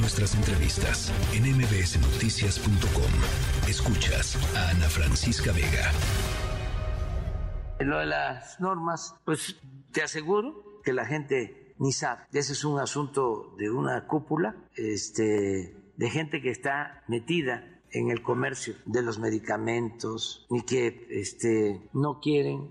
nuestras entrevistas en mbsnoticias.com. Escuchas a Ana Francisca Vega. Lo de las normas, pues te aseguro que la gente ni sabe. Ese es un asunto de una cúpula, este, de gente que está metida en el comercio de los medicamentos y que este, no quieren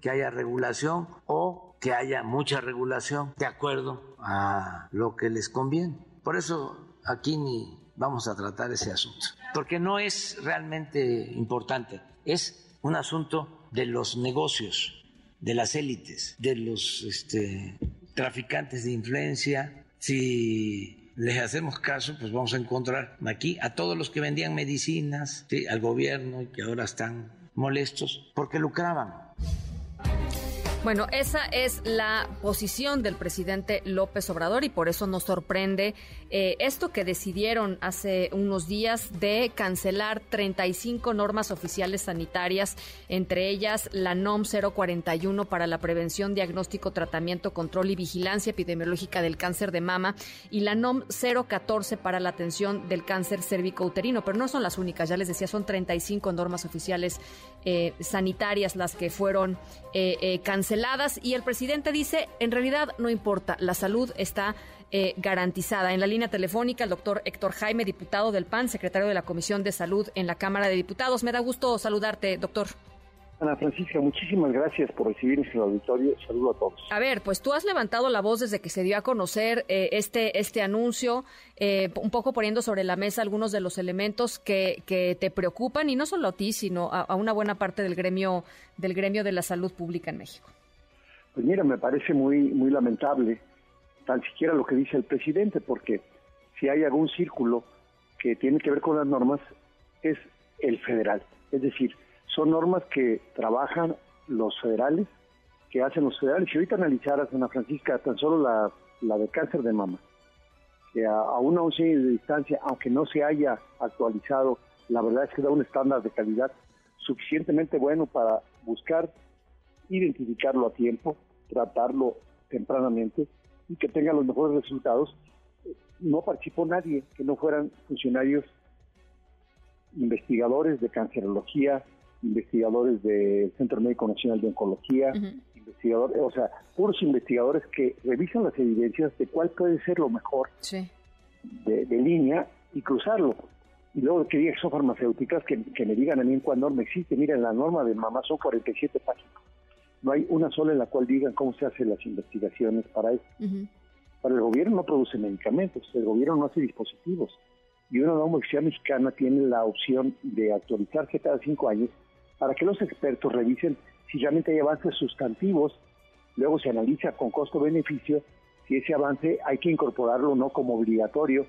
que haya regulación o que haya mucha regulación de acuerdo a lo que les conviene. Por eso aquí ni vamos a tratar ese asunto, porque no es realmente importante, es un asunto de los negocios, de las élites, de los este, traficantes de influencia. Si les hacemos caso, pues vamos a encontrar aquí a todos los que vendían medicinas, al gobierno y que ahora están molestos porque lucraban. Bueno, esa es la posición del presidente López Obrador y por eso nos sorprende eh, esto que decidieron hace unos días de cancelar 35 normas oficiales sanitarias, entre ellas la NOM 041 para la prevención, diagnóstico, tratamiento, control y vigilancia epidemiológica del cáncer de mama y la NOM 014 para la atención del cáncer cérvico-uterino. Pero no son las únicas, ya les decía, son 35 normas oficiales eh, sanitarias las que fueron eh, canceladas y el presidente dice, en realidad no importa, la salud está eh, garantizada. En la línea telefónica, el doctor Héctor Jaime, diputado del PAN, secretario de la Comisión de Salud en la Cámara de Diputados. Me da gusto saludarte, doctor. Ana Francisca, muchísimas gracias por recibirnos en el auditorio. Saludo a todos. A ver, pues tú has levantado la voz desde que se dio a conocer eh, este, este anuncio, eh, un poco poniendo sobre la mesa algunos de los elementos que, que te preocupan, y no solo a ti, sino a, a, una buena parte del gremio, del gremio de la salud pública en México. Mira, me parece muy, muy lamentable tan siquiera lo que dice el presidente, porque si hay algún círculo que tiene que ver con las normas, es el federal. Es decir, son normas que trabajan los federales, que hacen los federales. Si ahorita analizaras, Ana Francisca, tan solo la, la de cáncer de mama, que a, a una once de distancia, aunque no se haya actualizado, la verdad es que da un estándar de calidad suficientemente bueno para buscar identificarlo a tiempo, tratarlo tempranamente y que tenga los mejores resultados. No participó nadie que no fueran funcionarios investigadores de cancerología, investigadores del Centro Médico Nacional de Oncología, investigadores, o sea, puros investigadores que revisan las evidencias de cuál puede ser lo mejor de, línea y cruzarlo. Y luego que digan son farmacéuticas, que, que me digan a mí en cuál norma existe. Miren, la norma de mamá son 47 páginas no hay una sola en la cual digan cómo se hacen las investigaciones para esto. Para el gobierno no produce medicamentos, el gobierno no hace dispositivos. Y una norma oficial mexicana tiene la opción de actualizarse cada cinco años para que los expertos revisen si realmente hay avances sustantivos, luego se analiza con costo-beneficio si ese avance hay que incorporarlo o no como obligatorio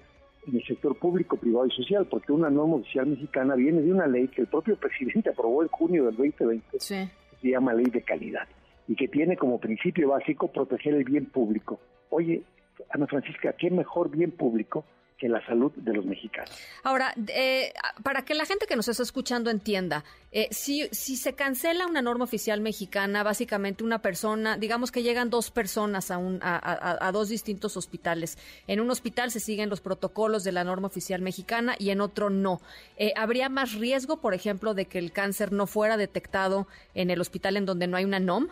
en el sector público, privado y social, porque una norma oficial mexicana viene de una ley que el propio presidente aprobó en junio del 2020, sí se llama ley de calidad y que tiene como principio básico proteger el bien público. Oye, Ana Francisca, ¿qué mejor bien público que la salud de los mexicanos. Ahora, eh, para que la gente que nos está escuchando entienda, eh, si, si se cancela una norma oficial mexicana, básicamente una persona, digamos que llegan dos personas a, un, a, a, dos distintos hospitales. En un hospital se siguen los protocolos de la norma oficial mexicana y en otro no. Eh, ¿Habría más riesgo, por ejemplo, de que el cáncer no fuera detectado en el hospital en donde no hay una NOM?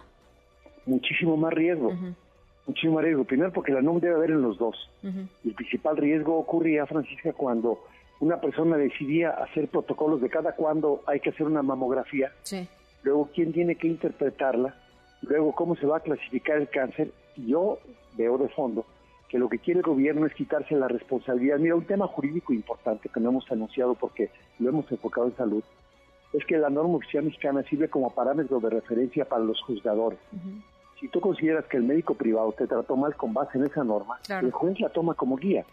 Muchísimo más riesgo muchísimo riesgo. Primero porque la NOM debe haber en los dos. El principal riesgo ocurría, Francisca, cuando una persona decidía hacer protocolos de cada cuándo hay que hacer una mamografía. Luego, ¿quién tiene que interpretarla? Luego, ¿cómo se va a clasificar el cáncer? Yo veo de fondo que lo que quiere el gobierno es quitarse la responsabilidad. Mira, un tema jurídico importante que no hemos anunciado porque lo hemos enfocado en salud, es que la norma oficial mexicana sirve como parámetro de referencia para los juzgadores si tú consideras que el médico privado te trató mal con base en esa norma, el juez la toma como guía.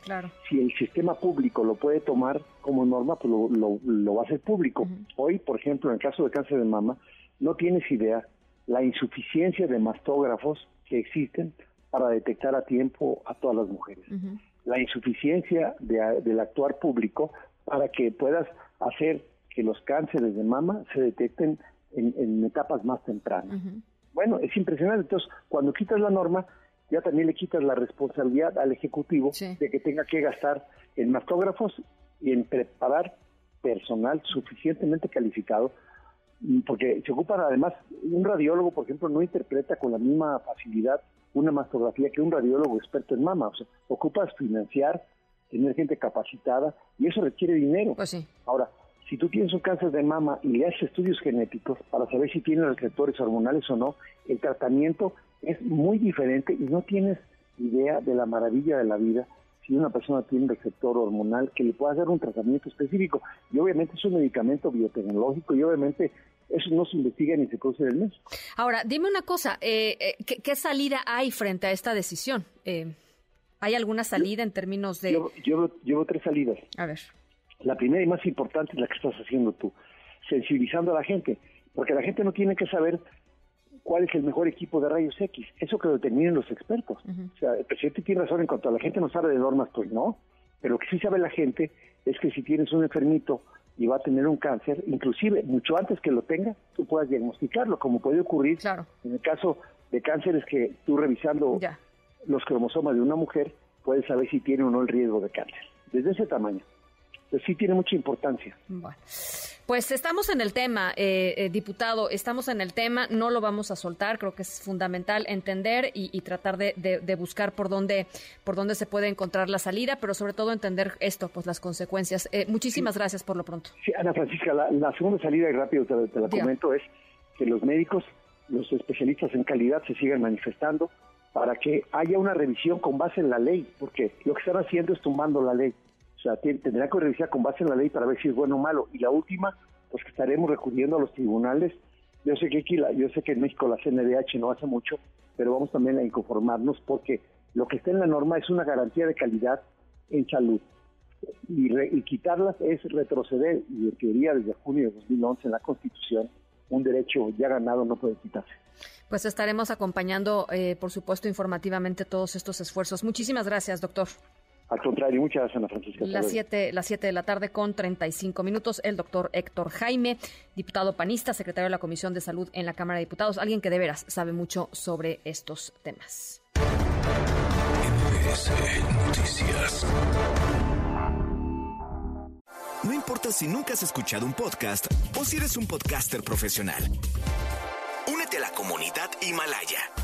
Si el sistema público lo puede tomar como norma, pues lo, va a hacer público. Hoy, por ejemplo, en el caso de cáncer de mama, no tienes idea la insuficiencia de mastógrafos que existen para detectar a tiempo a todas las mujeres. La insuficiencia del actuar público para que puedas hacer que los cánceres de mama se detecten en, etapas más tempranas. Bueno, es impresionante. Entonces, cuando quitas la norma, ya también le quitas la responsabilidad al Ejecutivo de que tenga que gastar en mastógrafos y en preparar personal suficientemente calificado, mm, porque se ocupan además, un radiólogo, por ejemplo, no interpreta con la misma facilidad una mastografía que un radiólogo experto en mama. O sea, ocupas financiar, tener gente capacitada y eso requiere dinero. Pues sí. Ahora, si tú tienes un cáncer de mama y le haces estudios genéticos para saber si tiene receptores hormonales o no, el tratamiento es muy diferente y no tienes idea de la maravilla de la vida si una persona tiene un receptor hormonal que le pueda dar un tratamiento específico. Y obviamente es un medicamento biotecnológico y obviamente eso no se investiga ni se produce en el. Ahora, dime una cosa, eh, eh ¿qué, salida hay frente a esta decisión? Eh, ¿Hay alguna salida en términos de...? Yo, llevo tres salidas. A ver. La primera y más importante es la que estás haciendo tú, sensibilizando a la gente, porque la gente no tiene que saber cuál es el mejor equipo de rayos X. Eso que lo determinen los expertos. O sea, el presidente tiene razón en cuanto a la gente no sabe de normas, pues no. Pero lo que sí sabe la gente es que si tienes un enfermito y va a tener un cáncer, inclusive mucho antes que lo tenga, tú puedas diagnosticarlo, como puede ocurrir en el caso de cánceres que tú revisando los cromosomas de una mujer, puedes saber si tiene o no el riesgo de cáncer. Desde ese tamaño. Entonces sí tiene mucha importancia. Bueno. Pues estamos en el tema, eh, eh, diputado, estamos en el tema, no lo vamos a soltar, creo que es fundamental entender y, tratar de, buscar por dónde, por dónde se puede encontrar la salida, pero sobre todo entender esto, pues las consecuencias. Eh, muchísimas gracias por lo pronto. Sí, Ana Francisca, la, segunda salida, y rápido te, la comento, es que los médicos, los especialistas en calidad se sigan manifestando para que haya una revisión con base en la ley, porque lo que están haciendo es tumbando la ley sea, tendrá que revisar con base en la ley para ver si es bueno o malo. Y la última, pues que estaremos recurriendo a los tribunales. Yo sé que aquí, yo sé que en México la CNDH no hace mucho, pero vamos también a inconformarnos porque lo que está en la norma es una garantía de calidad en salud. Y, y quitarlas es retroceder, y en teoría desde junio de 2011 en la Constitución, un derecho ya ganado no puede quitarse. Pues estaremos acompañando, eh, por supuesto, informativamente todos estos esfuerzos. Muchísimas gracias, doctor. Al contrario, muchas gracias, Ana Francisca. Las 7 las siete de la tarde con 35 minutos, el doctor Héctor Jaime, diputado panista, secretario de la Comisión de Salud en la Cámara de Diputados, alguien que de veras sabe mucho sobre estos temas. Noticias. No importa si nunca has escuchado un podcast o si eres un podcaster profesional. Únete a la comunidad Himalaya.